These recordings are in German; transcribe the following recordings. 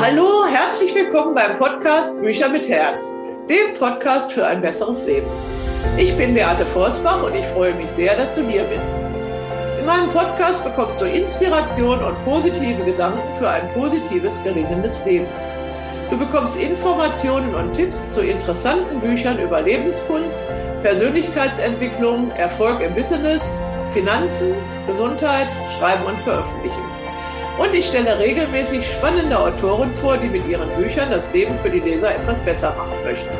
Hallo, herzlich willkommen beim Podcast Bücher mit Herz, dem Podcast für ein besseres Leben. Ich bin Beate Forsbach und ich freue mich sehr, dass du hier bist. In meinem Podcast bekommst du Inspiration und positive Gedanken für ein positives, gelingendes Leben. Du bekommst Informationen und Tipps zu interessanten Büchern über Lebenskunst, Persönlichkeitsentwicklung, Erfolg im Business, Finanzen, Gesundheit, Schreiben und Veröffentlichen. Und ich stelle regelmäßig spannende Autoren vor, die mit ihren Büchern das Leben für die Leser etwas besser machen möchten.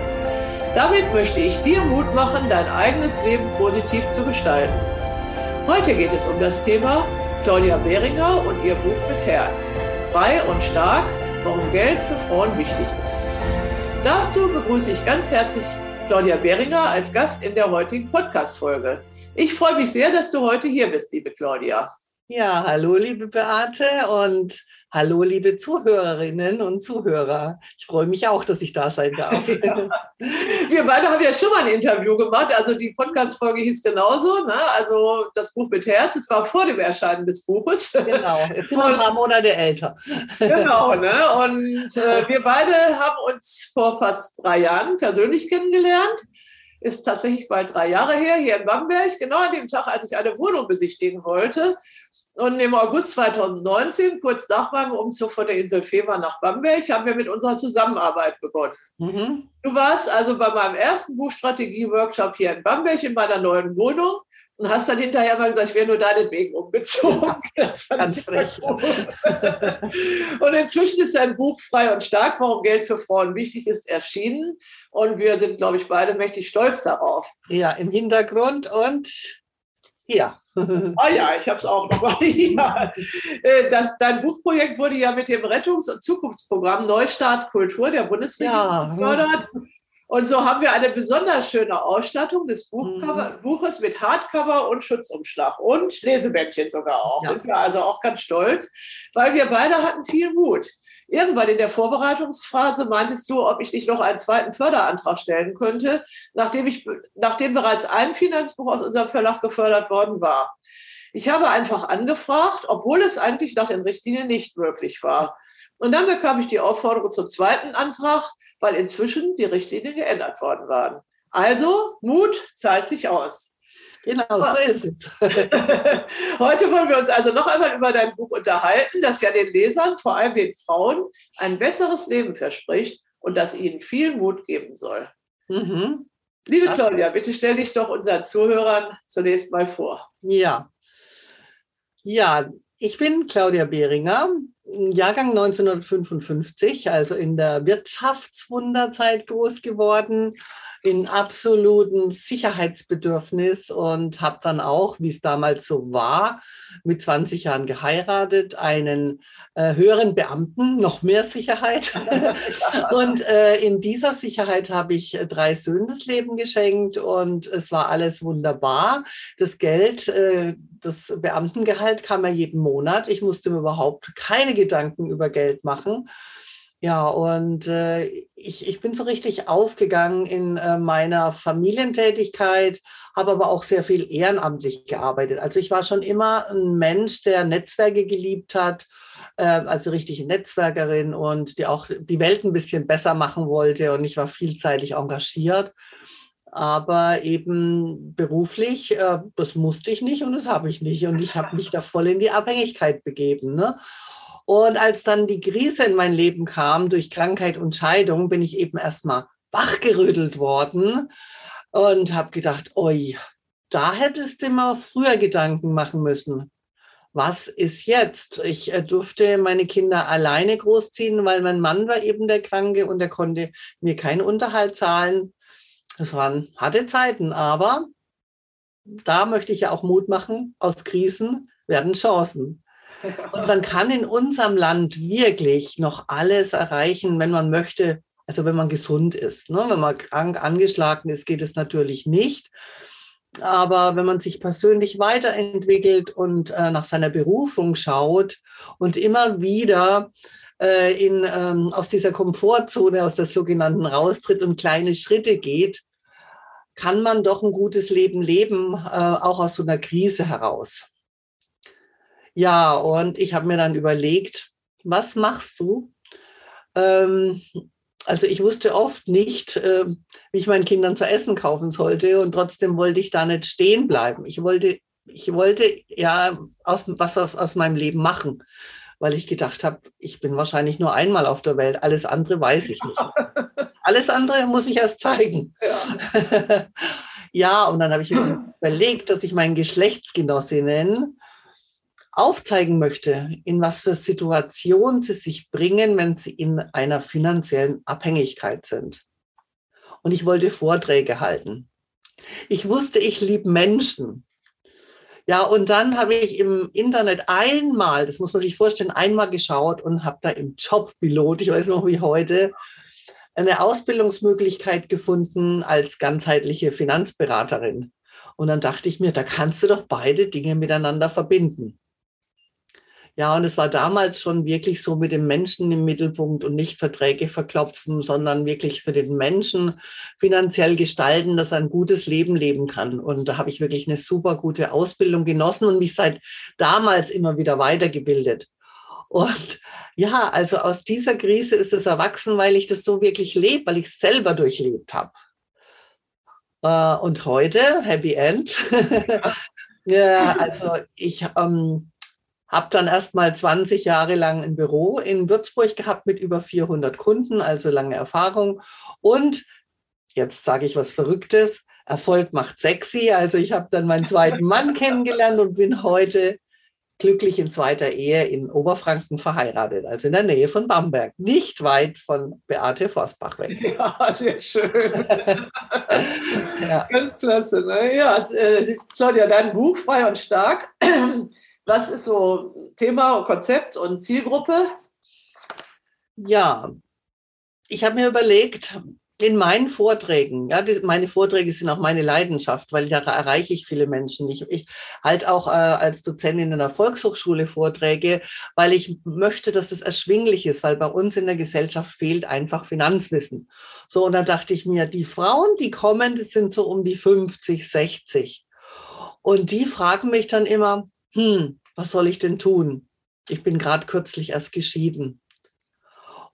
Damit möchte ich dir Mut machen, dein eigenes Leben positiv zu gestalten. Heute geht es um das Thema Claudia Behringer und ihr Buch mit Herz. Frei und stark, warum Geld für Frauen wichtig ist. Dazu begrüße ich ganz herzlich Claudia Behringer als Gast in der heutigen Podcast-Folge. Ich freue mich sehr, dass du heute hier bist, liebe Claudia. Ja, hallo, liebe Beate und hallo, liebe Zuhörerinnen und Zuhörer. Ich freue mich auch, dass ich da sein darf. Ja. Wir beide haben ja schon mal ein Interview gemacht. Also die Podcast-Folge hieß genauso. Ne? Also das Buch mit Herz. Es war vor dem Erscheinen des Buches. Genau. Jetzt sind wir ein paar Monate älter. Genau. Ne? Und äh, wir beide haben uns vor fast drei Jahren persönlich kennengelernt ist tatsächlich bald drei Jahre her, hier in Bamberg, genau an dem Tag, als ich eine Wohnung besichtigen wollte. Und im August 2019, kurz nach meinem Umzug von der Insel Fehmarn nach Bamberg, haben wir mit unserer Zusammenarbeit begonnen. Mhm. Du warst also bei meinem ersten Buchstrategie-Workshop hier in Bamberg in meiner neuen Wohnung und hast dann hinterher mal gesagt, ich wäre nur deinetwegen umgezogen. Ja, ganz frech. und inzwischen ist dein Buch Frei und Stark, warum Geld für Frauen wichtig ist, erschienen. Und wir sind, glaube ich, beide mächtig stolz darauf. Ja, im Hintergrund und ja. Ah ja, ich habe es auch noch mal hier. Äh, das, dein Buchprojekt wurde ja mit dem Rettungs- und Zukunftsprogramm Neustart Kultur der Bundesregierung ja. gefördert. Und so haben wir eine besonders schöne Ausstattung des Buchcover, mhm. Buches mit Hardcover und Schutzumschlag und Lesebändchen sogar auch. Ja. Sind wir also auch ganz stolz, weil wir beide hatten viel Mut. Irgendwann in der Vorbereitungsphase meintest du, ob ich nicht noch einen zweiten Förderantrag stellen könnte, nachdem, ich, nachdem bereits ein Finanzbuch aus unserem Verlag gefördert worden war. Ich habe einfach angefragt, obwohl es eigentlich nach den Richtlinien nicht möglich war. Und dann bekam ich die Aufforderung zum zweiten Antrag, weil inzwischen die Richtlinien geändert worden waren. Also Mut zahlt sich aus. Genau, so ist es. Heute wollen wir uns also noch einmal über dein Buch unterhalten, das ja den Lesern, vor allem den Frauen, ein besseres Leben verspricht und das ihnen viel Mut geben soll. Mhm. Liebe das Claudia, bitte stell dich doch unseren Zuhörern zunächst mal vor. Ja. Ja, ich bin Claudia Behringer, Jahrgang 1955, also in der Wirtschaftswunderzeit groß geworden in absolutem Sicherheitsbedürfnis und habe dann auch, wie es damals so war, mit 20 Jahren geheiratet, einen äh, höheren Beamten, noch mehr Sicherheit. und äh, in dieser Sicherheit habe ich äh, drei Söhnen das Leben geschenkt und es war alles wunderbar. Das Geld, äh, das Beamtengehalt kam ja jeden Monat. Ich musste mir überhaupt keine Gedanken über Geld machen. Ja, und äh, ich, ich bin so richtig aufgegangen in äh, meiner Familientätigkeit, habe aber auch sehr viel ehrenamtlich gearbeitet. Also ich war schon immer ein Mensch, der Netzwerke geliebt hat, äh, also richtige Netzwerkerin und die auch die Welt ein bisschen besser machen wollte. Und ich war vielseitig engagiert. Aber eben beruflich, äh, das musste ich nicht und das habe ich nicht. Und ich habe mich da voll in die Abhängigkeit begeben. Ne? Und als dann die Krise in mein Leben kam durch Krankheit und Scheidung, bin ich eben erstmal wachgerüttelt worden und habe gedacht, oi, da hättest du mal früher Gedanken machen müssen. Was ist jetzt? Ich äh, durfte meine Kinder alleine großziehen, weil mein Mann war eben der Kranke und er konnte mir keinen Unterhalt zahlen. Das waren harte Zeiten, aber da möchte ich ja auch Mut machen. Aus Krisen werden Chancen. Und man kann in unserem Land wirklich noch alles erreichen, wenn man möchte, also wenn man gesund ist. Ne? Wenn man krank angeschlagen ist, geht es natürlich nicht. Aber wenn man sich persönlich weiterentwickelt und äh, nach seiner Berufung schaut und immer wieder äh, in, ähm, aus dieser Komfortzone, aus der sogenannten raustritt und kleine Schritte geht, kann man doch ein gutes Leben leben, äh, auch aus so einer Krise heraus. Ja, und ich habe mir dann überlegt, was machst du, Ähm, also ich wusste oft nicht, äh, wie ich meinen Kindern zu essen kaufen sollte und trotzdem wollte ich da nicht stehen bleiben. Ich wollte, ich wollte ja aus, was aus, aus meinem Leben machen, weil ich gedacht habe, ich bin wahrscheinlich nur einmal auf der Welt. Alles andere weiß ich nicht. Alles andere muss ich erst zeigen. Ja, ja und dann habe ich überlegt, dass ich meinen Geschlechtsgenossinnen aufzeigen möchte, in was für Situationen sie sich bringen, wenn sie in einer finanziellen Abhängigkeit sind. Und ich wollte Vorträge halten. Ich wusste, ich liebe Menschen. Ja, und dann habe ich im Internet einmal, das muss man sich vorstellen, einmal geschaut und habe da im Jobpilot, ich weiß noch wie heute, eine Ausbildungsmöglichkeit gefunden als ganzheitliche Finanzberaterin. Und dann dachte ich mir, da kannst du doch beide Dinge miteinander verbinden. Ja, und es war damals schon wirklich so mit dem Menschen im Mittelpunkt und nicht Verträge verklopfen, sondern wirklich für den Menschen finanziell gestalten, dass er ein gutes Leben leben kann. Und da habe ich wirklich eine super gute Ausbildung genossen und mich seit damals immer wieder weitergebildet. Und ja, also aus dieser Krise ist es erwachsen, weil ich das so wirklich lebe, weil ich es selber durchlebt habe. Äh, und heute, Happy End. ja, also ich ähm, habe dann erst mal 20 Jahre lang ein Büro in Würzburg gehabt mit über 400 Kunden, also lange Erfahrung. Und jetzt sage ich was Verrücktes, Erfolg macht sexy. Also ich habe dann meinen zweiten Mann kennengelernt und bin heute glücklich in zweiter Ehe in Oberfranken verheiratet, also in der Nähe von Bamberg, nicht weit von Beate Forstbach weg. Ja, sehr schön. ja. Ganz klasse. Ne? Ja, äh, Claudia, dein Buch Frei und Stark was ist so Thema und Konzept und Zielgruppe? Ja, ich habe mir überlegt, in meinen Vorträgen, ja, die, meine Vorträge sind auch meine Leidenschaft, weil da erreiche ich viele Menschen. Ich, ich halte auch äh, als Dozentin in der Volkshochschule Vorträge, weil ich möchte, dass es erschwinglich ist, weil bei uns in der Gesellschaft fehlt einfach Finanzwissen. So, und dann dachte ich mir, die Frauen, die kommen, das sind so um die 50, 60. Und die fragen mich dann immer, hm, was soll ich denn tun? Ich bin gerade kürzlich erst geschieden.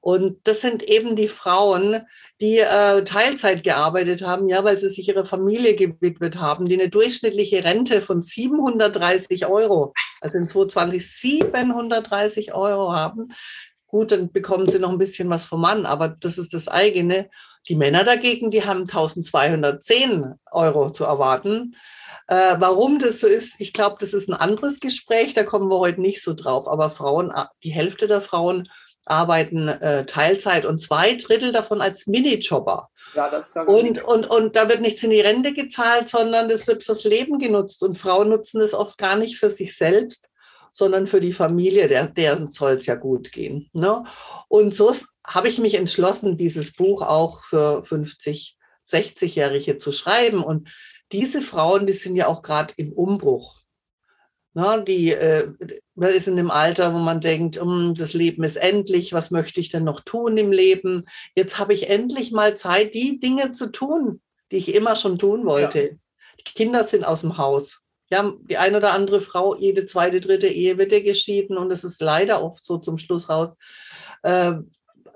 Und das sind eben die Frauen, die äh, Teilzeit gearbeitet haben, ja, weil sie sich ihrer Familie gewidmet haben, die eine durchschnittliche Rente von 730 Euro, also in 2020 730 Euro haben. Gut, dann bekommen sie noch ein bisschen was vom Mann, aber das ist das eigene. Die Männer dagegen, die haben 1210 Euro zu erwarten. Äh, warum das so ist, ich glaube, das ist ein anderes Gespräch, da kommen wir heute nicht so drauf. Aber Frauen, die Hälfte der Frauen arbeiten äh, Teilzeit und zwei Drittel davon als Minijobber. Ja, das und, und, und da wird nichts in die Rente gezahlt, sondern das wird fürs Leben genutzt. Und Frauen nutzen es oft gar nicht für sich selbst, sondern für die Familie, der, deren soll es ja gut gehen. Ne? Und so habe ich mich entschlossen, dieses Buch auch für 50, 60-Jährige zu schreiben. Und diese Frauen, die sind ja auch gerade im Umbruch. Na, die äh, man ist in dem Alter, wo man denkt, um, das Leben ist endlich, was möchte ich denn noch tun im Leben? Jetzt habe ich endlich mal Zeit, die Dinge zu tun, die ich immer schon tun wollte. Ja. Die Kinder sind aus dem Haus. Ja, die eine oder andere Frau, jede zweite, dritte Ehe wird ja geschieden und es ist leider oft so zum Schluss raus, äh,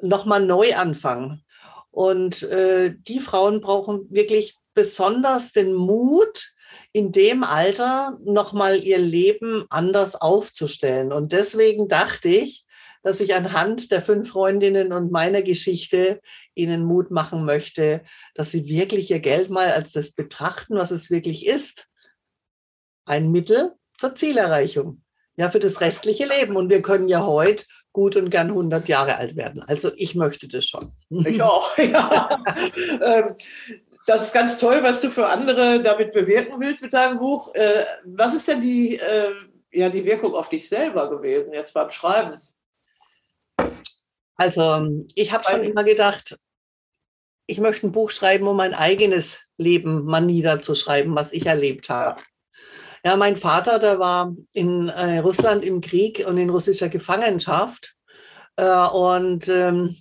nochmal neu anfangen. Und äh, die Frauen brauchen wirklich besonders den Mut, in dem Alter nochmal ihr Leben anders aufzustellen. Und deswegen dachte ich, dass ich anhand der fünf Freundinnen und meiner Geschichte ihnen Mut machen möchte, dass sie wirklich ihr Geld mal als das betrachten, was es wirklich ist. Ein Mittel zur Zielerreichung. Ja, für das restliche Leben. Und wir können ja heute gut und gern 100 Jahre alt werden. Also ich möchte das schon. Ich auch, ja. Ähm, das ist ganz toll, was du für andere damit bewirken willst mit deinem Buch. Äh, was ist denn die, äh, ja, die Wirkung auf dich selber gewesen jetzt beim Schreiben? Also ich habe schon immer gedacht, ich möchte ein Buch schreiben, um mein eigenes Leben mal niederzuschreiben, was ich erlebt habe. Ja, mein Vater, der war in äh, Russland im Krieg und in russischer Gefangenschaft. Äh, und ähm,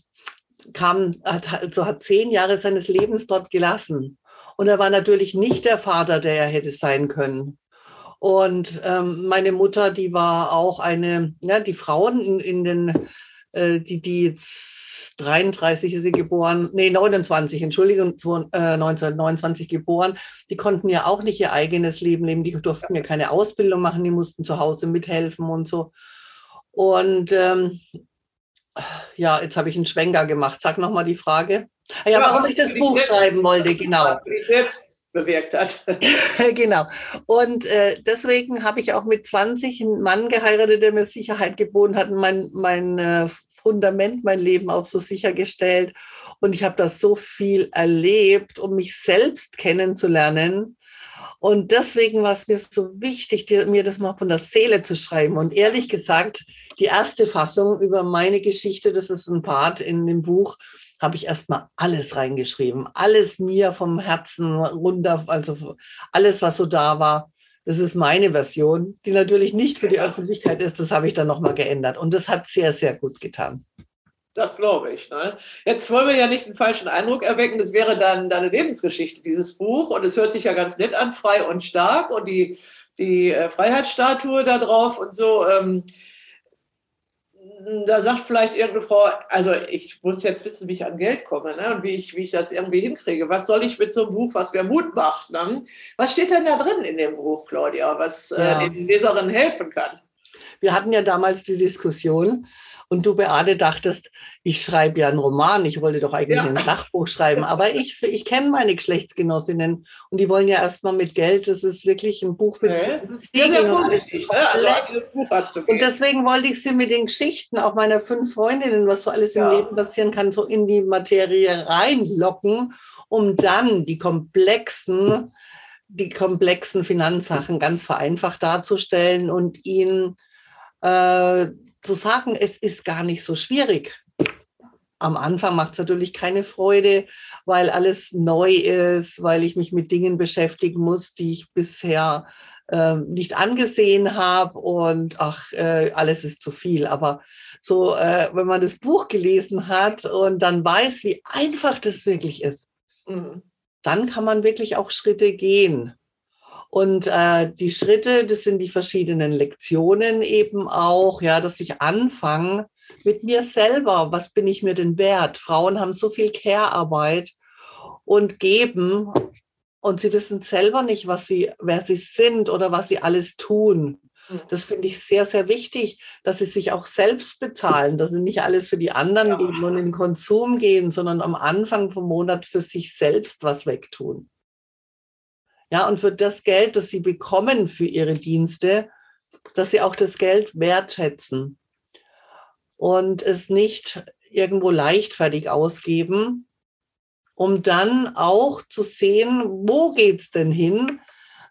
kam, hat, also hat zehn Jahre seines Lebens dort gelassen. Und er war natürlich nicht der Vater, der er hätte sein können. Und ähm, meine Mutter, die war auch eine, ja, die Frauen in, in den, äh, die, die 1933 ist sie geboren, nee, 29, Entschuldigung, 1929 geboren. Die konnten ja auch nicht ihr eigenes Leben leben, die durften ja keine Ausbildung machen, die mussten zu Hause mithelfen und so. Und ähm, ja, jetzt habe ich einen Schwenker gemacht. Sag nochmal die Frage. Ah ja, ja, warum ich das Buch schreiben wollte, genau. Bewirkt hat. genau. Und äh, deswegen habe ich auch mit 20 einen Mann geheiratet, der mir Sicherheit geboten hat, mein, mein äh, Fundament, mein Leben auch so sichergestellt. Und ich habe das so viel erlebt, um mich selbst kennenzulernen. Und deswegen war es mir so wichtig, mir das mal von der Seele zu schreiben. Und ehrlich gesagt, die erste Fassung über meine Geschichte, das ist ein Part in dem Buch, habe ich erstmal alles reingeschrieben. Alles mir vom Herzen runter, also alles, was so da war. Das ist meine Version, die natürlich nicht für die Öffentlichkeit ist. Das habe ich dann nochmal geändert. Und das hat sehr, sehr gut getan. Das glaube ich. Ne? Jetzt wollen wir ja nicht den falschen Eindruck erwecken. Das wäre dann deine Lebensgeschichte, dieses Buch. Und es hört sich ja ganz nett an, frei und stark. Und die, die äh, Freiheitsstatue da drauf und so. Ähm, da sagt vielleicht irgendeine Frau, also ich muss jetzt wissen, wie ich an Geld komme ne? und wie ich, wie ich das irgendwie hinkriege. Was soll ich mit so einem Buch, was mir Mut macht? Ne? Was steht denn da drin in dem Buch, Claudia, was äh, ja. äh, den Leserinnen helfen kann? Wir hatten ja damals die Diskussion, und du, Beate, dachtest, ich schreibe ja einen Roman, ich wollte doch eigentlich ja. ein Sachbuch schreiben. Aber ich, ich kenne meine Geschlechtsgenossinnen und die wollen ja erstmal mit Geld. Das ist wirklich ein Buch mit ja, sehr positiv, ne? also Und deswegen wollte ich sie mit den Geschichten auch meiner fünf Freundinnen, was so alles im ja. Leben passieren kann, so in die Materie reinlocken, um dann die komplexen die komplexen Finanzsachen ganz vereinfacht darzustellen und ihnen äh, zu sagen, es ist gar nicht so schwierig. Am Anfang macht es natürlich keine Freude, weil alles neu ist, weil ich mich mit Dingen beschäftigen muss, die ich bisher äh, nicht angesehen habe und ach, äh, alles ist zu viel. Aber so, äh, wenn man das Buch gelesen hat und dann weiß, wie einfach das wirklich ist, mhm. dann kann man wirklich auch Schritte gehen. Und äh, die Schritte, das sind die verschiedenen Lektionen eben auch, ja, dass ich anfange mit mir selber. Was bin ich mir denn wert? Frauen haben so viel Care-Arbeit und geben und sie wissen selber nicht, was sie, wer sie sind oder was sie alles tun. Mhm. Das finde ich sehr, sehr wichtig, dass sie sich auch selbst bezahlen, dass sie nicht alles für die anderen ja. geben und in den Konsum gehen, sondern am Anfang vom Monat für sich selbst was wegtun. Ja, und für das Geld, das sie bekommen für ihre Dienste, dass sie auch das Geld wertschätzen. Und es nicht irgendwo leichtfertig ausgeben, um dann auch zu sehen, wo geht's denn hin,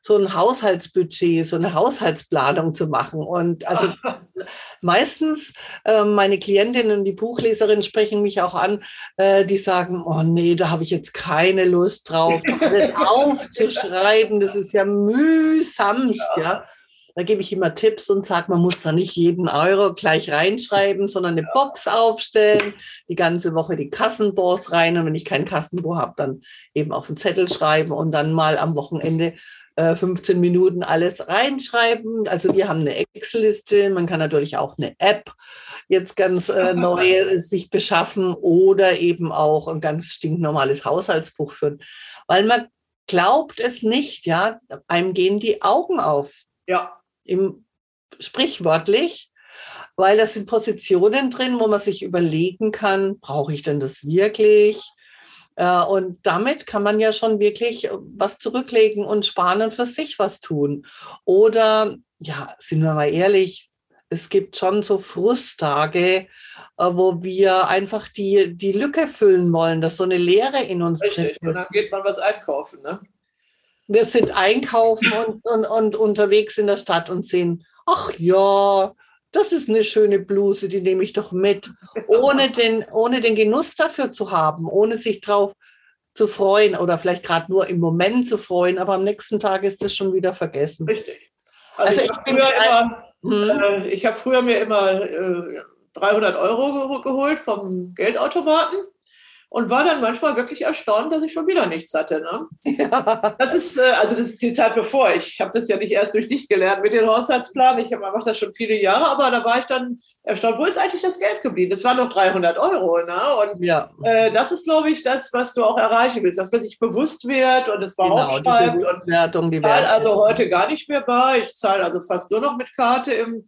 so ein Haushaltsbudget, so eine Haushaltsplanung zu machen. Und also meistens äh, meine Klientinnen und die Buchleserinnen sprechen mich auch an, äh, die sagen, oh nee, da habe ich jetzt keine Lust drauf, das aufzuschreiben, das ist ja mühsamst, ja. ja. Da gebe ich immer Tipps und sage, man muss da nicht jeden Euro gleich reinschreiben, sondern eine Box aufstellen, die ganze Woche die Kassenbons rein. Und wenn ich kein Kassenbuch habe, dann eben auf den Zettel schreiben und dann mal am Wochenende 15 äh, Minuten alles reinschreiben. Also wir haben eine Excel-Liste, man kann natürlich auch eine App jetzt ganz äh, neu sich beschaffen oder eben auch ein ganz stinknormales Haushaltsbuch führen. Weil man glaubt es nicht, ja, einem gehen die Augen auf. Ja. Im, sprichwörtlich, weil das sind Positionen drin, wo man sich überlegen kann, brauche ich denn das wirklich? Äh, und damit kann man ja schon wirklich was zurücklegen und sparen und für sich was tun. Oder, ja, sind wir mal ehrlich, es gibt schon so Frusttage, äh, wo wir einfach die, die Lücke füllen wollen, dass so eine Leere in uns Richtig. drin ist. Und dann geht man was einkaufen, ne? Wir sind einkaufen und, und, und unterwegs in der Stadt und sehen, ach ja, das ist eine schöne Bluse, die nehme ich doch mit, ohne den, ohne den Genuss dafür zu haben, ohne sich drauf zu freuen oder vielleicht gerade nur im Moment zu freuen, aber am nächsten Tag ist das schon wieder vergessen. Richtig. Also, also ich, ich habe früher, hm? äh, hab früher mir immer äh, 300 Euro geholt vom Geldautomaten und war dann manchmal wirklich erstaunt, dass ich schon wieder nichts hatte. Ne? Ja. Das ist, äh, also das ist die Zeit bevor. Ich habe das ja nicht erst durch dich gelernt mit den Haushaltsplan. Ich mache das schon viele Jahre, aber da war ich dann erstaunt, wo ist eigentlich das Geld geblieben? Das waren noch 300 Euro. Ne? Und ja. äh, das ist, glaube ich, das, was du auch erreichen willst, dass man sich bewusst wird und es mal genau, aufschreibt. Die und die zahle also heute gar nicht mehr bar. Ich zahle also fast nur noch mit Karte im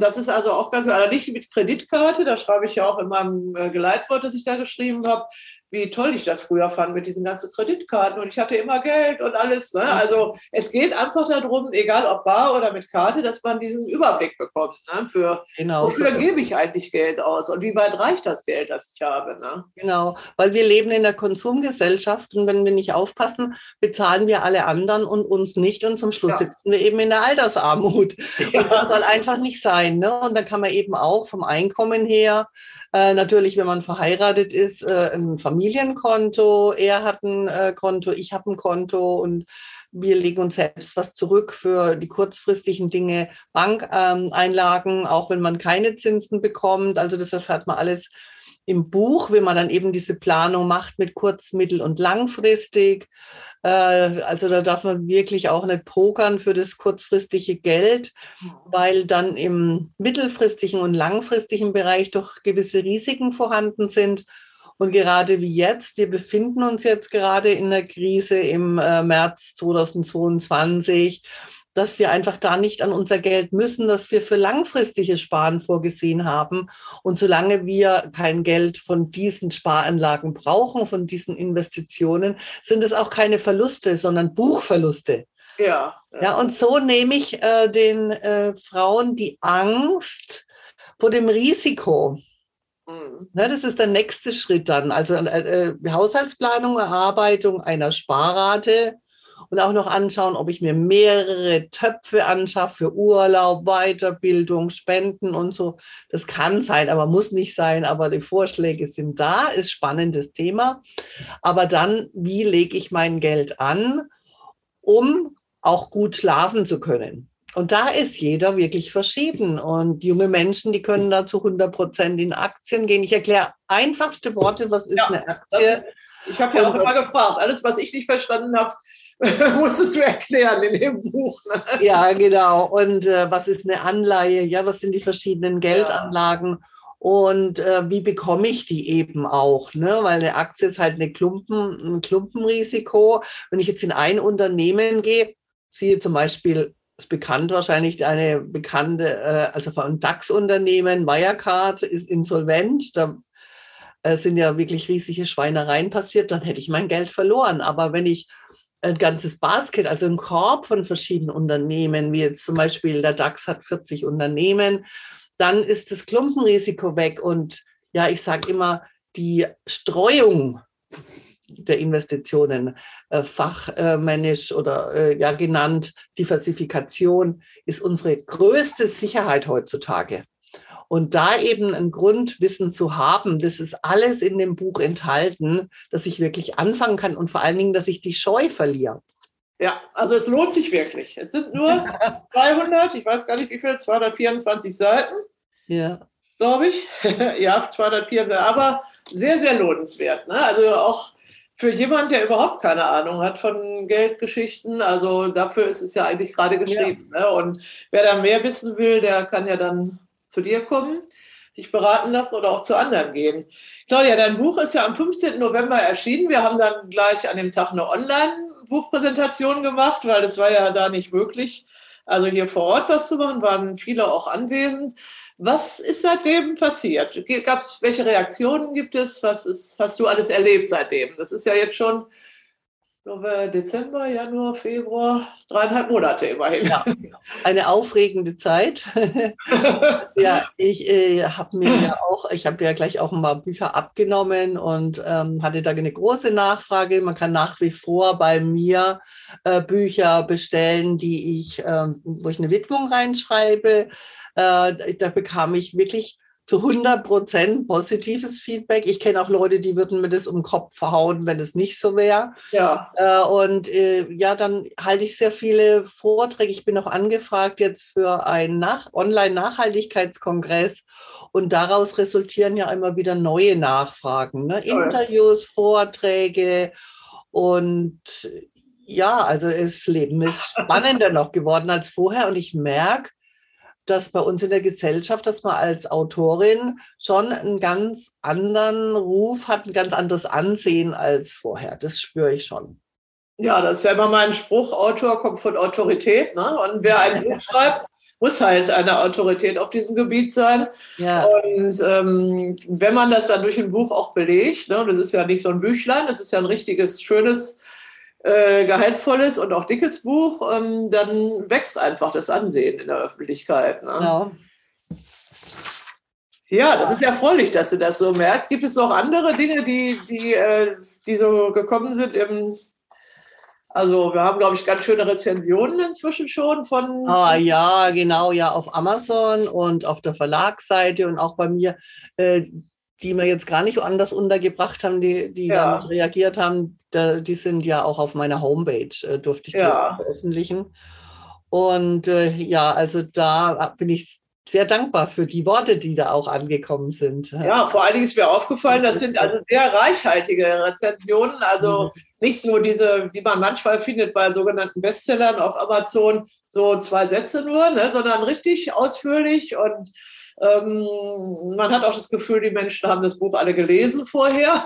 das ist also auch ganz, also nicht mit Kreditkarte, da schreibe ich ja auch in meinem äh, Geleitwort, das ich da geschrieben habe, wie toll ich das früher fand mit diesen ganzen Kreditkarten und ich hatte immer Geld und alles. Ne? Also es geht einfach darum, egal ob bar oder mit Karte, dass man diesen Überblick bekommt. Ne? Für genau. wofür gebe ich eigentlich Geld aus und wie weit reicht das Geld, das ich habe. Ne? Genau, weil wir leben in der Konsumgesellschaft und wenn wir nicht aufpassen, bezahlen wir alle anderen und uns nicht und zum Schluss ja. sitzen wir eben in der Altersarmut. Ja. Und das soll einfach nicht sein. Ne? Und dann kann man eben auch vom Einkommen her äh, natürlich, wenn man verheiratet ist, äh, ein Familienkonto. Er hat ein äh, Konto, ich habe ein Konto und wir legen uns selbst was zurück für die kurzfristigen Dinge, Bankeinlagen, auch wenn man keine Zinsen bekommt. Also das erfährt man alles im Buch, wenn man dann eben diese Planung macht mit kurz-, mittel- und langfristig. Äh, also da darf man wirklich auch nicht pokern für das kurzfristige Geld, weil dann im mittelfristigen und langfristigen Bereich doch gewisse Risiken vorhanden sind. Und gerade wie jetzt, wir befinden uns jetzt gerade in der Krise im äh, März 2022 dass wir einfach da nicht an unser Geld müssen, dass wir für langfristiges Sparen vorgesehen haben. Und solange wir kein Geld von diesen Sparanlagen brauchen, von diesen Investitionen, sind es auch keine Verluste, sondern Buchverluste. Ja. Ja, und so nehme ich äh, den äh, Frauen die Angst vor dem Risiko. Mhm. Ja, das ist der nächste Schritt dann. Also äh, äh Haushaltsplanung, Erarbeitung einer Sparrate, und auch noch anschauen, ob ich mir mehrere Töpfe anschaffe für Urlaub, Weiterbildung, Spenden und so. Das kann sein, aber muss nicht sein. Aber die Vorschläge sind da, ist spannendes Thema. Aber dann, wie lege ich mein Geld an, um auch gut schlafen zu können? Und da ist jeder wirklich verschieden. Und junge Menschen, die können da zu 100 Prozent in Aktien gehen. Ich erkläre einfachste Worte, was ist ja, eine Aktie? ich habe ja auch immer gefragt, alles, was ich nicht verstanden habe, musstest du erklären in dem Buch. Ne? Ja, genau. Und äh, was ist eine Anleihe? Ja, was sind die verschiedenen Geldanlagen? Ja. Und äh, wie bekomme ich die eben auch? Ne? Weil eine Aktie ist halt eine Klumpen, ein Klumpenrisiko. Wenn ich jetzt in ein Unternehmen gehe, siehe zum Beispiel, ist bekannt wahrscheinlich eine bekannte, äh, also von DAX-Unternehmen, Wirecard ist insolvent. Da äh, sind ja wirklich riesige Schweinereien passiert, dann hätte ich mein Geld verloren. Aber wenn ich ein ganzes Basket, also ein Korb von verschiedenen Unternehmen, wie jetzt zum Beispiel der DAX hat 40 Unternehmen, dann ist das Klumpenrisiko weg. Und ja, ich sage immer, die Streuung der Investitionen, äh, fachmännisch oder äh, ja genannt Diversifikation, ist unsere größte Sicherheit heutzutage. Und da eben ein Grundwissen zu haben, das ist alles in dem Buch enthalten, dass ich wirklich anfangen kann und vor allen Dingen, dass ich die Scheu verliere. Ja, also es lohnt sich wirklich. Es sind nur 200, ich weiß gar nicht wie viel, 224 Seiten. Ja. Glaube ich. ja, 204, aber sehr, sehr lohnenswert. Ne? Also auch für jemand, der überhaupt keine Ahnung hat von Geldgeschichten, also dafür ist es ja eigentlich gerade geschrieben. Ja. Ne? Und wer da mehr wissen will, der kann ja dann zu dir kommen, sich beraten lassen oder auch zu anderen gehen. Claudia, dein Buch ist ja am 15. November erschienen. Wir haben dann gleich an dem Tag eine Online-Buchpräsentation gemacht, weil es war ja da nicht möglich, also hier vor Ort was zu machen, waren viele auch anwesend. Was ist seitdem passiert? Gab es, welche Reaktionen gibt es? Was ist, hast du alles erlebt seitdem? Das ist ja jetzt schon Dezember, Januar, Februar, dreieinhalb Monate immerhin. Ja, eine aufregende Zeit. ja, ich äh, habe mir ja auch, ich habe ja gleich auch paar Bücher abgenommen und ähm, hatte da eine große Nachfrage. Man kann nach wie vor bei mir äh, Bücher bestellen, die ich, äh, wo ich eine Widmung reinschreibe. Äh, da bekam ich wirklich zu 100 Prozent positives Feedback. Ich kenne auch Leute, die würden mir das um den Kopf verhauen, wenn es nicht so wäre. Ja. Äh, und äh, ja, dann halte ich sehr viele Vorträge. Ich bin auch angefragt jetzt für einen Nach Online-Nachhaltigkeitskongress und daraus resultieren ja immer wieder neue Nachfragen. Ne? Interviews, Vorträge und ja, also das Leben ist spannender noch geworden als vorher und ich merke, dass bei uns in der Gesellschaft, dass man als Autorin schon einen ganz anderen Ruf hat, ein ganz anderes Ansehen als vorher. Das spüre ich schon. Ja, das ist ja immer mein Spruch, Autor kommt von Autorität. Ne? Und wer ein Buch schreibt, muss halt eine Autorität auf diesem Gebiet sein. Ja. Und ähm, wenn man das dann durch ein Buch auch belegt, ne, das ist ja nicht so ein Büchlein, das ist ja ein richtiges, schönes äh, gehaltvolles und auch dickes Buch, ähm, dann wächst einfach das Ansehen in der Öffentlichkeit. Ne? Ja. Ja, das ist erfreulich, dass du das so merkst. Gibt es noch andere Dinge, die, die, äh, die so gekommen sind im, also wir haben, glaube ich, ganz schöne Rezensionen inzwischen schon von. Ah ja, genau, ja, auf Amazon und auf der Verlagsseite und auch bei mir. Äh, die wir jetzt gar nicht anders untergebracht haben, die, die ja. da reagiert haben, da, die sind ja auch auf meiner Homepage, äh, durfte ich ja. veröffentlichen. Und äh, ja, also da bin ich sehr dankbar für die Worte, die da auch angekommen sind. Ja, vor allen Dingen ist mir aufgefallen, das, das sind also sehr reichhaltige Rezensionen, also mhm. nicht so diese, wie man manchmal findet bei sogenannten Bestsellern auf Amazon, so zwei Sätze nur, ne, sondern richtig ausführlich und ähm, man hat auch das Gefühl, die Menschen haben das Buch alle gelesen vorher.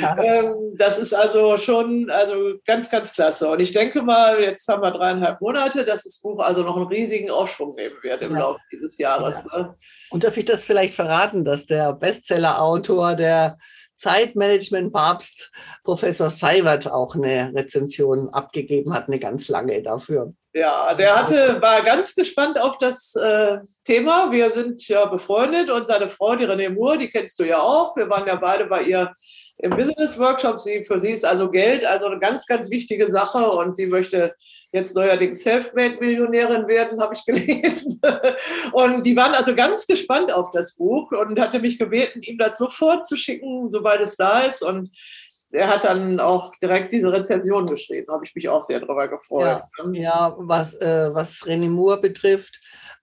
Ja. ähm, das ist also schon also ganz, ganz klasse. Und ich denke mal, jetzt haben wir dreieinhalb Monate, dass das Buch also noch einen riesigen Aufschwung nehmen wird im ja. Laufe dieses Jahres. Ja. Ne? Und darf ich das vielleicht verraten, dass der Bestseller-Autor der Zeitmanagement-Papst Professor Seiwert auch eine Rezension abgegeben hat, eine ganz lange dafür. Ja, der hatte, war ganz gespannt auf das äh, Thema. Wir sind ja befreundet und seine Frau, die René Moore, die kennst du ja auch. Wir waren ja beide bei ihr im Business Workshop. Sie, für sie ist also Geld also eine ganz, ganz wichtige Sache und sie möchte jetzt neuerdings Selfmade-Millionärin werden, habe ich gelesen. Und die waren also ganz gespannt auf das Buch und hatte mich gebeten, ihm das sofort zu schicken, sobald es da ist. Und er hat dann auch direkt diese Rezension geschrieben. Habe ich mich auch sehr darüber gefreut. Ja, ja was, äh, was René Moore betrifft,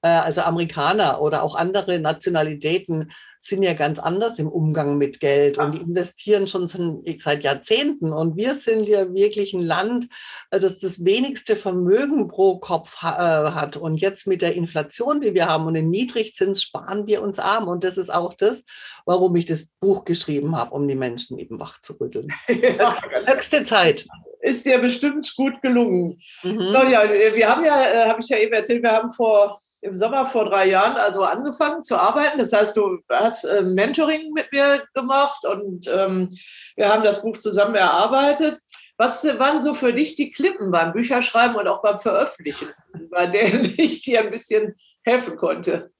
also Amerikaner oder auch andere Nationalitäten sind ja ganz anders im Umgang mit Geld und die investieren schon seit Jahrzehnten. Und wir sind ja wirklich ein Land, äh, das das wenigste Vermögen pro Kopf hat. Und jetzt mit der Inflation, die wir haben und den Niedrigzins, sparen wir uns arm. Und das ist auch das, warum ich das Buch geschrieben habe, um die Menschen eben wach zu rütteln. Ja, höchste Zeit ist dir bestimmt gut gelungen. Mhm. So, ja, wir haben ja, äh, habe ich ja eben erzählt, wir haben vor im Sommer vor drei Jahren also angefangen zu arbeiten. Das heißt, du hast äh, Mentoring mit mir gemacht und ähm, wir haben das Buch zusammen erarbeitet. Was waren so für dich die Klippen beim Bücherschreiben und auch beim Veröffentlichen, bei denen ich dir ein bisschen helfen konnte?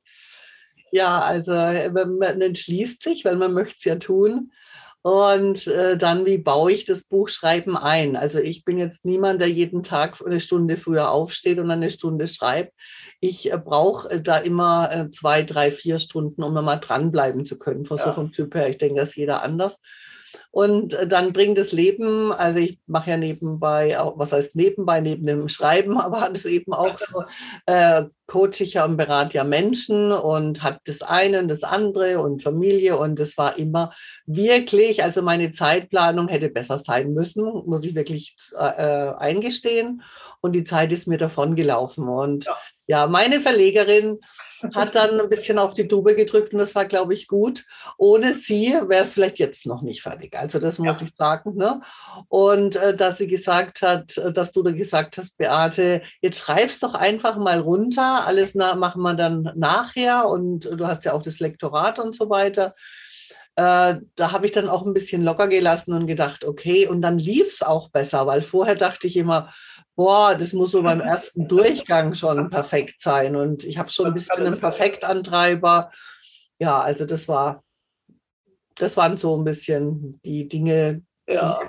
Ja, also äh, man entschließt sich, weil man möchte es ja tun. Und äh, dann, wie baue ich das Buchschreiben ein? Also ich bin jetzt niemand, der jeden Tag eine Stunde früher aufsteht und eine Stunde schreibt. Ich äh, brauche äh, da immer äh, zwei, drei, vier Stunden, um nochmal dranbleiben zu können. Ja. So vom Typ her, ich denke, das ist jeder anders. Und äh, dann bringt das Leben, also ich mache ja nebenbei, auch, was heißt nebenbei, neben dem Schreiben, aber hat es eben auch so, äh, coache ich ja und berate ja Menschen und hat das eine und das andere und Familie und es war immer wirklich, also meine Zeitplanung hätte besser sein müssen, muss ich wirklich äh, eingestehen. Und die Zeit ist mir davon gelaufen. Und ja. ja, meine Verlegerin hat dann ein bisschen auf die Tube gedrückt und das war, glaube ich, gut. Ohne sie wäre es vielleicht jetzt noch nicht fertig. Also das muss ja. ich sagen. Ne? Und äh, dass sie gesagt hat, äh, dass du da gesagt hast, Beate, jetzt schreibst doch einfach mal runter alles machen wir dann nachher und du hast ja auch das Lektorat und so weiter. Äh, da habe ich dann auch ein bisschen locker gelassen und gedacht, okay, und dann lief es auch besser, weil vorher dachte ich immer, boah, das muss so beim ersten Durchgang schon perfekt sein. Und ich habe schon ein bisschen einen Perfektantreiber. Ja, also das war, das waren so ein bisschen die Dinge, Ja.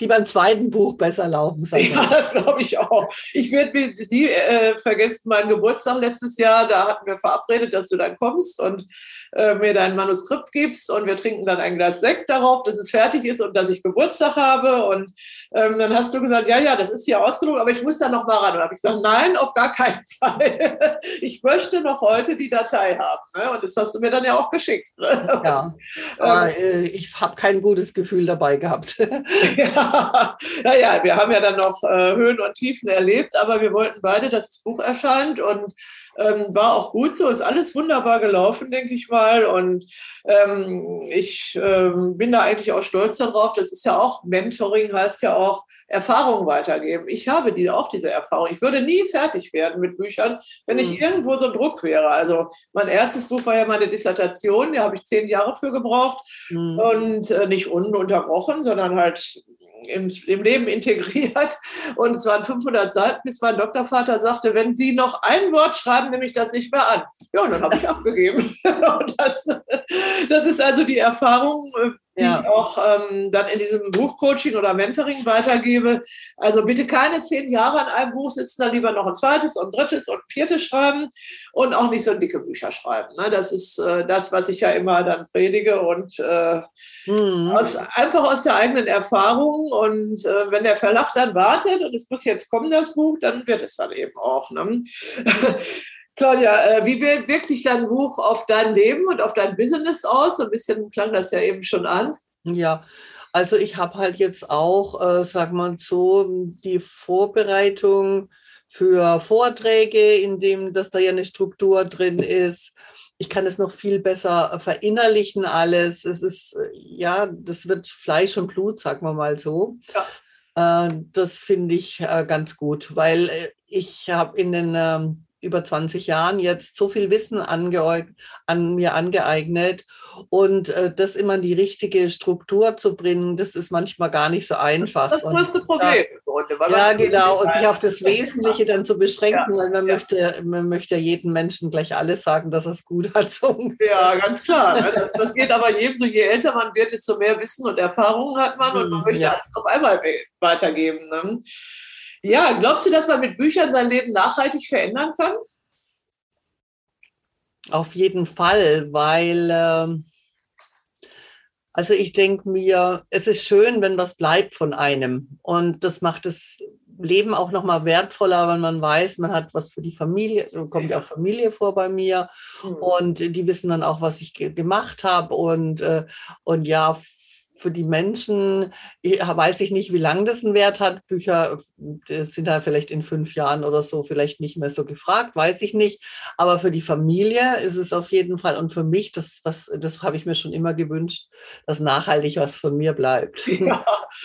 Die beim zweiten Buch besser laufen. Ja, das glaube ich auch. Ich werde Sie äh, vergessen meinen Geburtstag letztes Jahr. Da hatten wir verabredet, dass du dann kommst und äh, mir dein Manuskript gibst und wir trinken dann ein Glas Sekt darauf, dass es fertig ist und dass ich Geburtstag habe. Und ähm, dann hast du gesagt, ja, ja, das ist hier ausgedruckt, aber ich muss da noch mal ran. Und habe ich gesagt, nein, auf gar keinen Fall. ich möchte noch heute die Datei haben. Ne? Und das hast du mir dann ja auch geschickt. Ne? Ja, aber äh, ich habe kein gutes Gefühl dabei gehabt. ja, ja, wir haben ja dann noch äh, Höhen und Tiefen erlebt, aber wir wollten beide, dass das Buch erscheint und ähm, war auch gut so, ist alles wunderbar gelaufen, denke ich mal. Und ähm, ich ähm, bin da eigentlich auch stolz darauf. Das ist ja auch Mentoring, heißt ja auch Erfahrung weitergeben. Ich habe die, auch diese Erfahrung. Ich würde nie fertig werden mit Büchern, wenn ich mhm. irgendwo so Druck wäre. Also mein erstes Buch war ja meine Dissertation, da habe ich zehn Jahre für gebraucht mhm. und äh, nicht ununterbrochen, sondern halt im, im Leben integriert. Und es waren 500 Seiten, bis mein Doktorvater sagte, wenn Sie noch ein Wort schreiben, nehme ich das nicht mehr an. Ja, und dann habe ich abgegeben. Das, das ist also die Erfahrung, äh, die ja. ich auch ähm, dann in diesem Buchcoaching oder Mentoring weitergebe. Also bitte keine zehn Jahre an einem Buch sitzen, dann lieber noch ein zweites und ein drittes und ein viertes schreiben und auch nicht so dicke Bücher schreiben. Ne? Das ist äh, das, was ich ja immer dann predige und äh, mhm. aus, einfach aus der eigenen Erfahrung. Und äh, wenn der Verlag dann wartet und es muss jetzt kommen, das Buch, dann wird es dann eben auch. Ne? Claudia, äh, wie wirkt sich dein Buch auf dein Leben und auf dein Business aus? So ein bisschen klang das ja eben schon an. Ja, also ich habe halt jetzt auch, äh, sag mal so, die Vorbereitung für Vorträge, in dem, dass da ja eine Struktur drin ist. Ich kann es noch viel besser verinnerlichen alles. Es ist, äh, ja, das wird Fleisch und Blut, sagen wir mal so. Ja. Äh, das finde ich ganz gut, weil ich habe in den ähm, über 20 Jahren jetzt so viel Wissen an mir angeeignet. Und äh, das immer in die richtige Struktur zu bringen, das ist manchmal gar nicht so einfach. Das, das größte Problem. Ja, ja genau. Und sich auf das Wesentliche dann zu beschränken, ja, weil man, ja. möchte, man möchte jedem Menschen gleich alles sagen, dass er es gut hat. So ja, ganz klar. Ne? Das, das, geht aber jedem so, je älter man wird, desto mehr Wissen und Erfahrungen hat man und man hm, möchte alles auf einmal weitergeben. Ne? Ja, glaubst du, dass man mit Büchern sein Leben nachhaltig verändern kann? Auf jeden Fall, weil, äh, also ich denke mir, es ist schön, wenn was bleibt von einem. Und das macht das Leben auch nochmal wertvoller, wenn man weiß, man hat was für die Familie, kommt ja auch Familie vor bei mir mhm. und die wissen dann auch, was ich gemacht habe und, äh, und ja, für die Menschen, weiß ich nicht, wie lange das einen Wert hat. Bücher sind da vielleicht in fünf Jahren oder so vielleicht nicht mehr so gefragt, weiß ich nicht. Aber für die Familie ist es auf jeden Fall und für mich, das, was, das habe ich mir schon immer gewünscht, dass nachhaltig was von mir bleibt. Ja,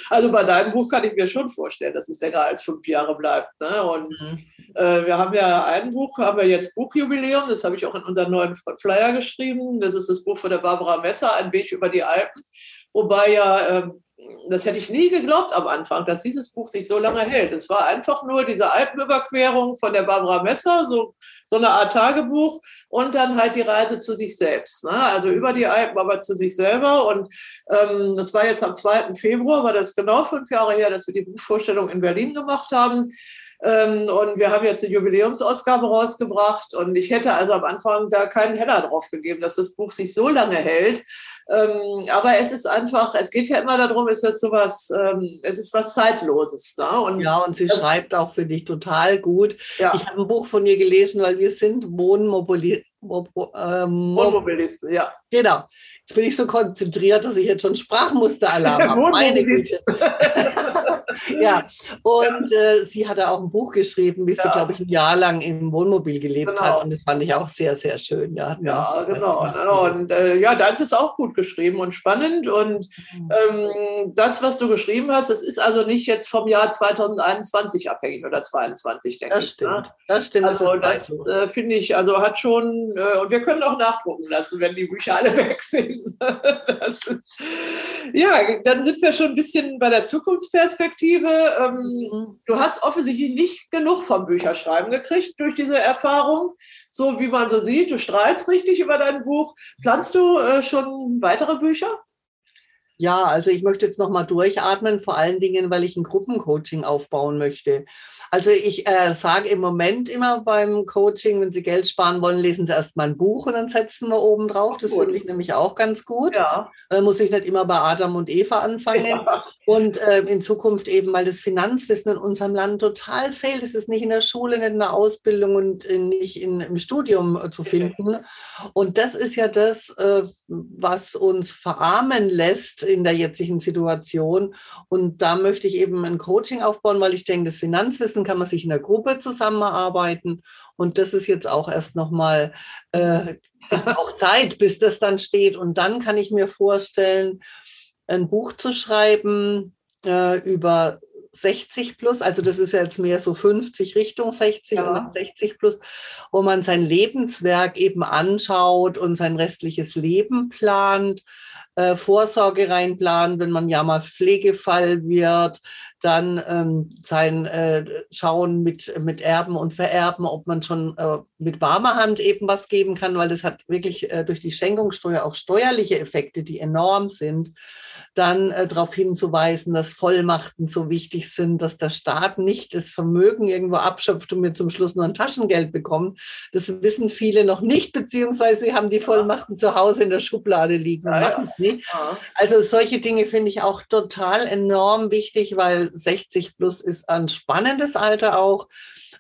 also bei deinem Buch kann ich mir schon vorstellen, dass es länger als fünf Jahre bleibt. Ne? Und mhm. äh, wir haben ja ein Buch, haben wir jetzt Buchjubiläum, das habe ich auch in unseren neuen Flyer geschrieben. Das ist das Buch von der Barbara Messer, Ein Weg über die Alpen. Wobei ja, ähm, das hätte ich nie geglaubt am Anfang, dass dieses Buch sich so lange hält. Es war einfach nur diese Alpenüberquerung von der Barbara Messer, so, so eine Art Tagebuch und dann halt die Reise zu sich selbst. Ne? Also über die Alpen, aber zu sich selber. Und ähm, das war jetzt am 2. Februar, war das genau fünf Jahre her, dass wir die Buchvorstellung in Berlin gemacht haben. Ähm, und wir haben jetzt eine Jubiläumsausgabe rausgebracht. Und ich hätte also am Anfang da keinen Heller drauf gegeben, dass das Buch sich so lange hält. Ähm, aber es ist einfach, es geht ja immer darum, ist das sowas, ähm, es ist was Zeitloses. Ne? Und, ja, und sie schreibt auch für dich total gut. Ja. Ich habe ein Buch von ihr gelesen, weil wir sind Wohnmobilisten. Ähm, Wohnmobilisten, ja. Genau. Jetzt bin ich so konzentriert, dass ich jetzt schon Sprachmusteralarm habe. Meine Güte. ja, und äh, sie hatte auch ein Buch geschrieben, wie ja. sie, glaube ich, ein Jahr lang im Wohnmobil gelebt genau. hat. Und das fand ich auch sehr, sehr schön. Ja, ja genau. genau. Und äh, ja, da ist auch gut geschrieben und spannend. Und mhm. ähm, das, was du geschrieben hast, das ist also nicht jetzt vom Jahr 2021 abhängig oder 2022, denke das ich. Stimmt. Ne? Das stimmt. Also das, das äh, finde ich, also hat schon, äh, und wir können auch nachdrucken lassen, wenn die Bücher alle weg sind. ist, ja, dann sind wir schon ein bisschen bei der Zukunftsperspektive. Ähm, mhm. Du hast offensichtlich nicht genug vom Bücherschreiben gekriegt durch diese Erfahrung. So wie man so sieht, du strahlst richtig über dein Buch. Planst du äh, schon weitere Bücher? Ja, also ich möchte jetzt nochmal durchatmen, vor allen Dingen, weil ich ein Gruppencoaching aufbauen möchte. Also ich äh, sage im Moment immer beim Coaching, wenn Sie Geld sparen wollen, lesen Sie erst mal ein Buch und dann setzen wir oben drauf. Das finde ich nämlich auch ganz gut. Ja. Dann muss ich nicht immer bei Adam und Eva anfangen. Ja. Und äh, in Zukunft eben, weil das Finanzwissen in unserem Land total fehlt. Es ist nicht in der Schule, nicht in der Ausbildung und nicht in, im Studium äh, zu finden. Und das ist ja das, äh, was uns verarmen lässt in der jetzigen Situation. Und da möchte ich eben ein Coaching aufbauen, weil ich denke, das Finanzwissen kann man sich in der Gruppe zusammenarbeiten. Und das ist jetzt auch erst nochmal, äh, das braucht Zeit, bis das dann steht. Und dann kann ich mir vorstellen, ein Buch zu schreiben äh, über 60 plus, also das ist jetzt mehr so 50 Richtung 60 ja. und 60 plus, wo man sein Lebenswerk eben anschaut und sein restliches Leben plant äh, Vorsorge reinplanen, wenn man ja mal Pflegefall wird, dann ähm, sein äh, Schauen mit, mit Erben und Vererben, ob man schon äh, mit warmer Hand eben was geben kann, weil das hat wirklich äh, durch die Schenkungssteuer auch steuerliche Effekte, die enorm sind. Dann äh, darauf hinzuweisen, dass Vollmachten so wichtig sind, dass der Staat nicht das Vermögen irgendwo abschöpft und mir zum Schluss nur ein Taschengeld bekommt. Das wissen viele noch nicht, beziehungsweise sie haben die Vollmachten zu Hause in der Schublade liegen und machen es nicht. Also solche Dinge finde ich auch total enorm wichtig, weil 60 plus ist ein spannendes Alter auch,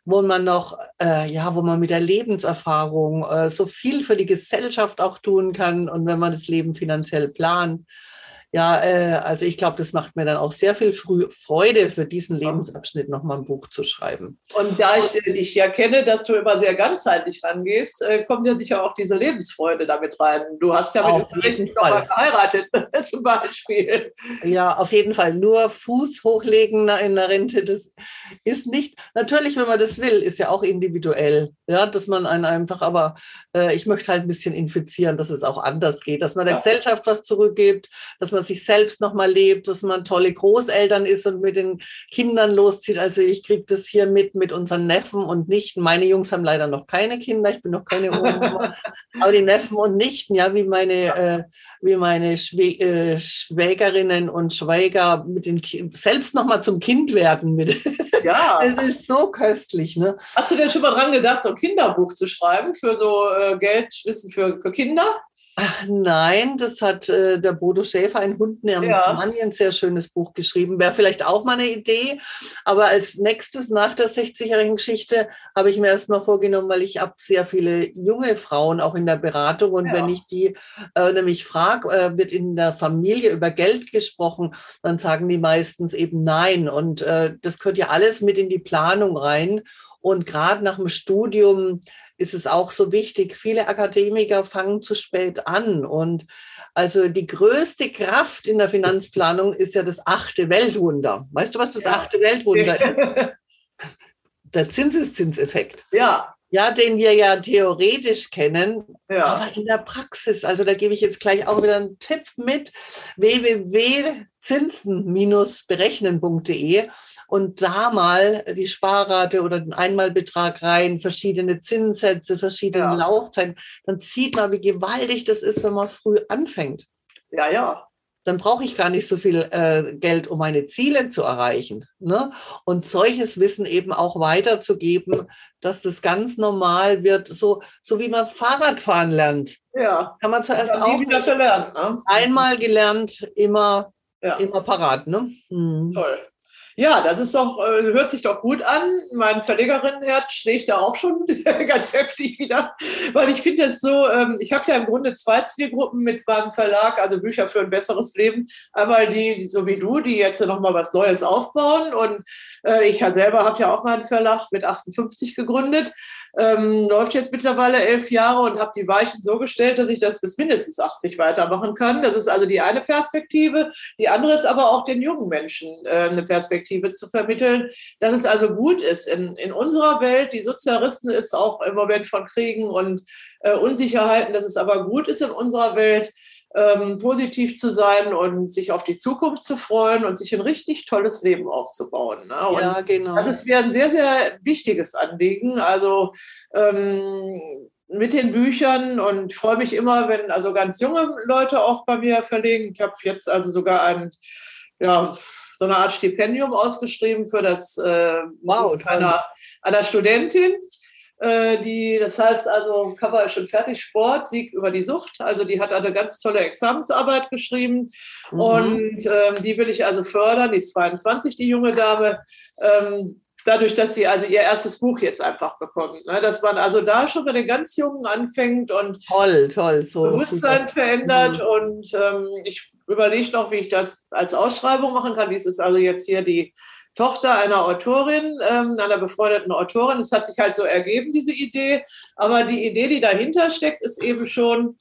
wo man noch, äh, ja, wo man mit der Lebenserfahrung äh, so viel für die Gesellschaft auch tun kann und wenn man das Leben finanziell plant ja, äh, also ich glaube, das macht mir dann auch sehr viel Freude, für diesen Lebensabschnitt nochmal ein Buch zu schreiben. Und da ich äh, dich ja kenne, dass du immer sehr ganzheitlich rangehst, äh, kommt ja sicher auch diese Lebensfreude damit rein. Du hast ja mit jeden Fall geheiratet, zum Beispiel. Ja, auf jeden Fall. Nur Fuß hochlegen in der Rente, das ist nicht, natürlich, wenn man das will, ist ja auch individuell. Ja, dass man einen einfach, aber äh, ich möchte halt ein bisschen infizieren, dass es auch anders geht, dass man der ja. Gesellschaft was zurückgibt, dass man man sich selbst nochmal lebt, dass man tolle Großeltern ist und mit den Kindern loszieht. Also ich kriege das hier mit mit unseren Neffen und Nichten. Meine Jungs haben leider noch keine Kinder, ich bin noch keine Oma, aber die Neffen und Nichten, ja, wie meine, äh, wie meine Schwä äh, Schwägerinnen und Schwäger mit den Ki selbst nochmal zum Kind werden. Mit. Ja. Es ist so köstlich. Ne? Hast du denn schon mal dran gedacht, so ein Kinderbuch zu schreiben für so äh, Geldwissen für, für Kinder? Ach, nein, das hat äh, der Bodo Schäfer, ein Hund namens ja. Manni, ein sehr schönes Buch geschrieben. Wäre vielleicht auch mal eine Idee. Aber als nächstes nach der 60-jährigen Geschichte habe ich mir erst mal vorgenommen, weil ich habe sehr viele junge Frauen auch in der Beratung. Und ja. wenn ich die äh, nämlich frage, äh, wird in der Familie über Geld gesprochen, dann sagen die meistens eben nein. Und äh, das gehört ja alles mit in die Planung rein. Und gerade nach dem Studium ist es auch so wichtig. Viele Akademiker fangen zu spät an. Und also die größte Kraft in der Finanzplanung ist ja das achte Weltwunder. Weißt du, was das ja. achte Weltwunder ist? Der Zinseszinseffekt. Ja. Ja, den wir ja theoretisch kennen, ja. aber in der Praxis, also da gebe ich jetzt gleich auch wieder einen Tipp mit, www.zinsen-berechnen.de und da mal die Sparrate oder den Einmalbetrag rein, verschiedene Zinssätze, verschiedene ja. Laufzeiten, dann sieht man, wie gewaltig das ist, wenn man früh anfängt. Ja, ja. Dann brauche ich gar nicht so viel äh, Geld, um meine Ziele zu erreichen. Ne? Und solches Wissen eben auch weiterzugeben, dass das ganz normal wird, so, so wie man Fahrradfahren lernt. Ja. Kann man zuerst auch wieder verlernen, ne? einmal gelernt, immer, ja. immer parat. Ne? Hm. Toll. Ja, das ist doch, äh, hört sich doch gut an. Mein Verlegerinnenherz schlägt da auch schon ganz heftig wieder, weil ich finde es so, ähm, ich habe ja im Grunde zwei Zielgruppen mit meinem Verlag, also Bücher für ein besseres Leben. Einmal die, so wie du, die jetzt nochmal was Neues aufbauen und äh, ich selber habe ja auch meinen Verlag mit 58 gegründet ähm, läuft jetzt mittlerweile elf Jahre und habe die Weichen so gestellt, dass ich das bis mindestens 80 weitermachen kann. Das ist also die eine Perspektive. Die andere ist aber auch den jungen Menschen äh, eine Perspektive zu vermitteln, dass es also gut ist in, in unserer Welt, die Sozialisten ist auch im Moment von Kriegen und äh, Unsicherheiten, dass es aber gut ist in unserer Welt, ähm, positiv zu sein und sich auf die Zukunft zu freuen und sich ein richtig tolles Leben aufzubauen. Ne? ja, genau. Das ist mir ein sehr, sehr wichtiges Anliegen. Also ähm, mit den Büchern und freue mich immer, wenn also ganz junge Leute auch bei mir verlegen. Ich habe jetzt also sogar ein, ja, so eine Art Stipendium ausgeschrieben für das äh, wow, einer, einer Studentin. Äh, die, das heißt also, Cover ist schon fertig, Sport, Sieg über die Sucht. Also die hat eine ganz tolle Examensarbeit geschrieben mhm. und ähm, die will ich also fördern. Die ist 22, die junge Dame. Ähm, dadurch, dass sie also ihr erstes Buch jetzt einfach bekommt. Ne? Dass man also da schon bei den ganz Jungen anfängt und toll, toll, so Bewusstsein super. verändert. Mhm. Und ähm, ich überlege noch, wie ich das als Ausschreibung machen kann. Dies ist also jetzt hier die Tochter einer Autorin, ähm, einer befreundeten Autorin. Es hat sich halt so ergeben, diese Idee. Aber die Idee, die dahinter steckt, ist eben schon,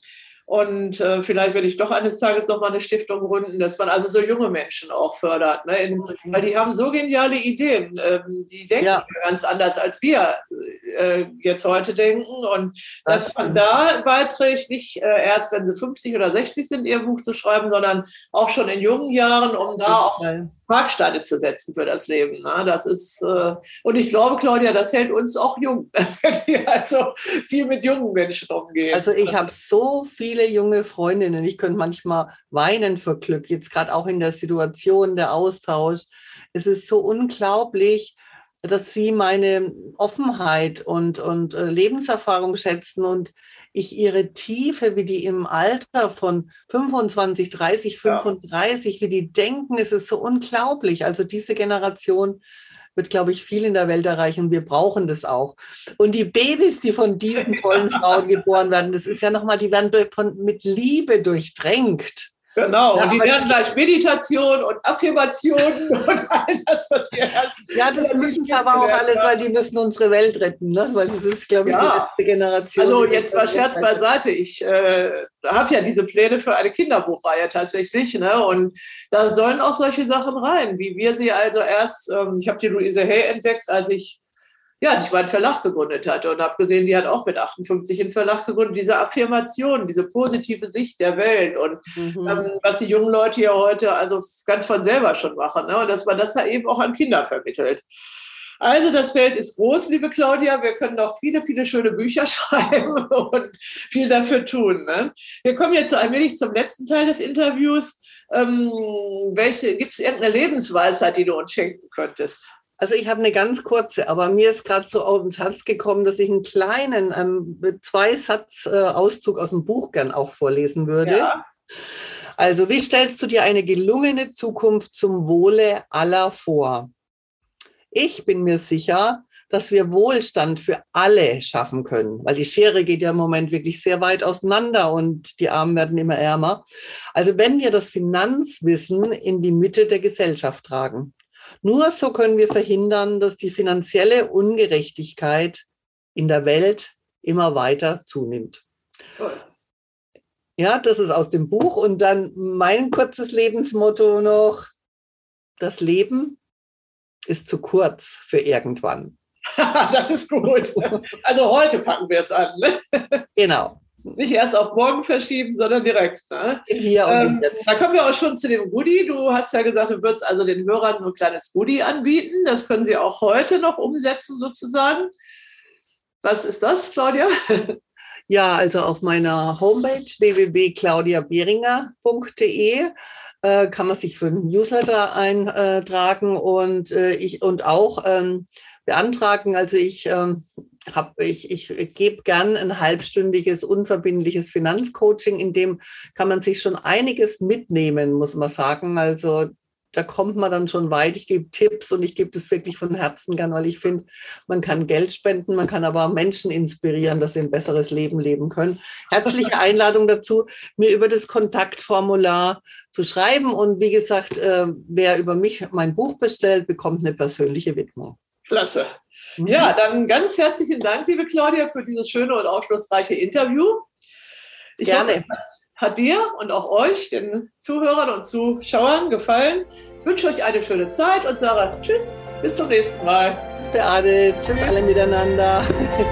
und äh, vielleicht werde ich doch eines Tages nochmal eine Stiftung gründen, dass man also so junge Menschen auch fördert. Ne? In, weil die haben so geniale Ideen. Ähm, die denken ja. ganz anders, als wir äh, jetzt heute denken. Und das dass man da beiträgt, nicht äh, erst, wenn sie 50 oder 60 sind, ihr Buch zu schreiben, sondern auch schon in jungen Jahren, um da auch Marksteine zu setzen für das Leben. Ne? Das ist, äh, und ich glaube, Claudia, das hält uns auch jung, wenn wir also viel mit jungen Menschen umgehen. Also ich habe so viele junge Freundinnen, ich könnte manchmal weinen vor Glück, jetzt gerade auch in der Situation, der Austausch. Es ist so unglaublich, dass sie meine Offenheit und, und äh, Lebenserfahrung schätzen und ich ihre Tiefe, wie die im Alter von 25, 30, 35, ja. wie die denken, es ist so unglaublich. Also diese Generation wird, glaube ich, viel in der Welt erreichen. Wir brauchen das auch. Und die Babys, die von diesen tollen Frauen geboren werden, das ist ja nochmal, die werden von, mit Liebe durchdrängt. Genau, ja, und die werden gleich Meditation und Affirmationen und all das, was wir erst. Ja, das müssen sie aber auch alles, weil die müssen unsere Welt retten, ne? weil das ist, glaube ich, ja. die letzte Generation. Also jetzt mal Scherz beiseite. Ich äh, habe ja diese Pläne für eine Kinderbuchreihe tatsächlich. Ne? Und da sollen auch solche Sachen rein, wie wir sie also erst, ähm, ich habe die Luise Hay entdeckt, als ich ja, als ich meinen Verlag gegründet hatte und habe gesehen, die hat auch mit 58 einen Verlag gegründet. Diese Affirmation, diese positive Sicht der Welt und mhm. ähm, was die jungen Leute ja heute also ganz von selber schon machen. Ne? Und dass man das da eben auch an Kinder vermittelt. Also das Feld ist groß, liebe Claudia. Wir können noch viele, viele schöne Bücher schreiben und viel dafür tun. Ne? Wir kommen jetzt so allmählich zum letzten Teil des Interviews. Ähm, welche gibt es irgendeine Lebensweisheit, die du uns schenken könntest? Also ich habe eine ganz kurze, aber mir ist gerade so auf den Satz gekommen, dass ich einen kleinen ähm, zwei Satz äh, aus dem Buch gern auch vorlesen würde. Ja. Also wie stellst du dir eine gelungene Zukunft zum Wohle aller vor? Ich bin mir sicher, dass wir Wohlstand für alle schaffen können, weil die Schere geht ja im Moment wirklich sehr weit auseinander und die Armen werden immer ärmer. Also wenn wir das Finanzwissen in die Mitte der Gesellschaft tragen. Nur so können wir verhindern, dass die finanzielle Ungerechtigkeit in der Welt immer weiter zunimmt. Ja, das ist aus dem Buch. Und dann mein kurzes Lebensmotto noch. Das Leben ist zu kurz für irgendwann. das ist gut. Also heute packen wir es an. Genau nicht erst auf morgen verschieben, sondern direkt. Ne? Hier ähm. Da kommen wir auch schon zu dem Goodie. Du hast ja gesagt, du würdest also den Hörern so ein kleines Goodie anbieten. Das können sie auch heute noch umsetzen, sozusagen. Was ist das, Claudia? Ja, also auf meiner Homepage www.claudiaberinger.de äh, kann man sich für einen Newsletter eintragen und äh, ich und auch ähm, beantragen. Also ich ähm, hab, ich, ich gebe gern ein halbstündiges, unverbindliches Finanzcoaching, in dem kann man sich schon einiges mitnehmen, muss man sagen. Also da kommt man dann schon weit. Ich gebe Tipps und ich gebe das wirklich von Herzen gern, weil ich finde, man kann Geld spenden, man kann aber Menschen inspirieren, dass sie ein besseres Leben leben können. Herzliche Einladung dazu, mir über das Kontaktformular zu schreiben. Und wie gesagt, äh, wer über mich mein Buch bestellt, bekommt eine persönliche Widmung. Klasse. Mhm. Ja, dann ganz herzlichen Dank, liebe Claudia, für dieses schöne und aufschlussreiche Interview. Ich Gerne. Hoffe, hat dir und auch euch, den Zuhörern und Zuschauern, gefallen. Ich wünsche euch eine schöne Zeit und sage Tschüss, bis zum nächsten Mal. Beate, tschüss alle miteinander.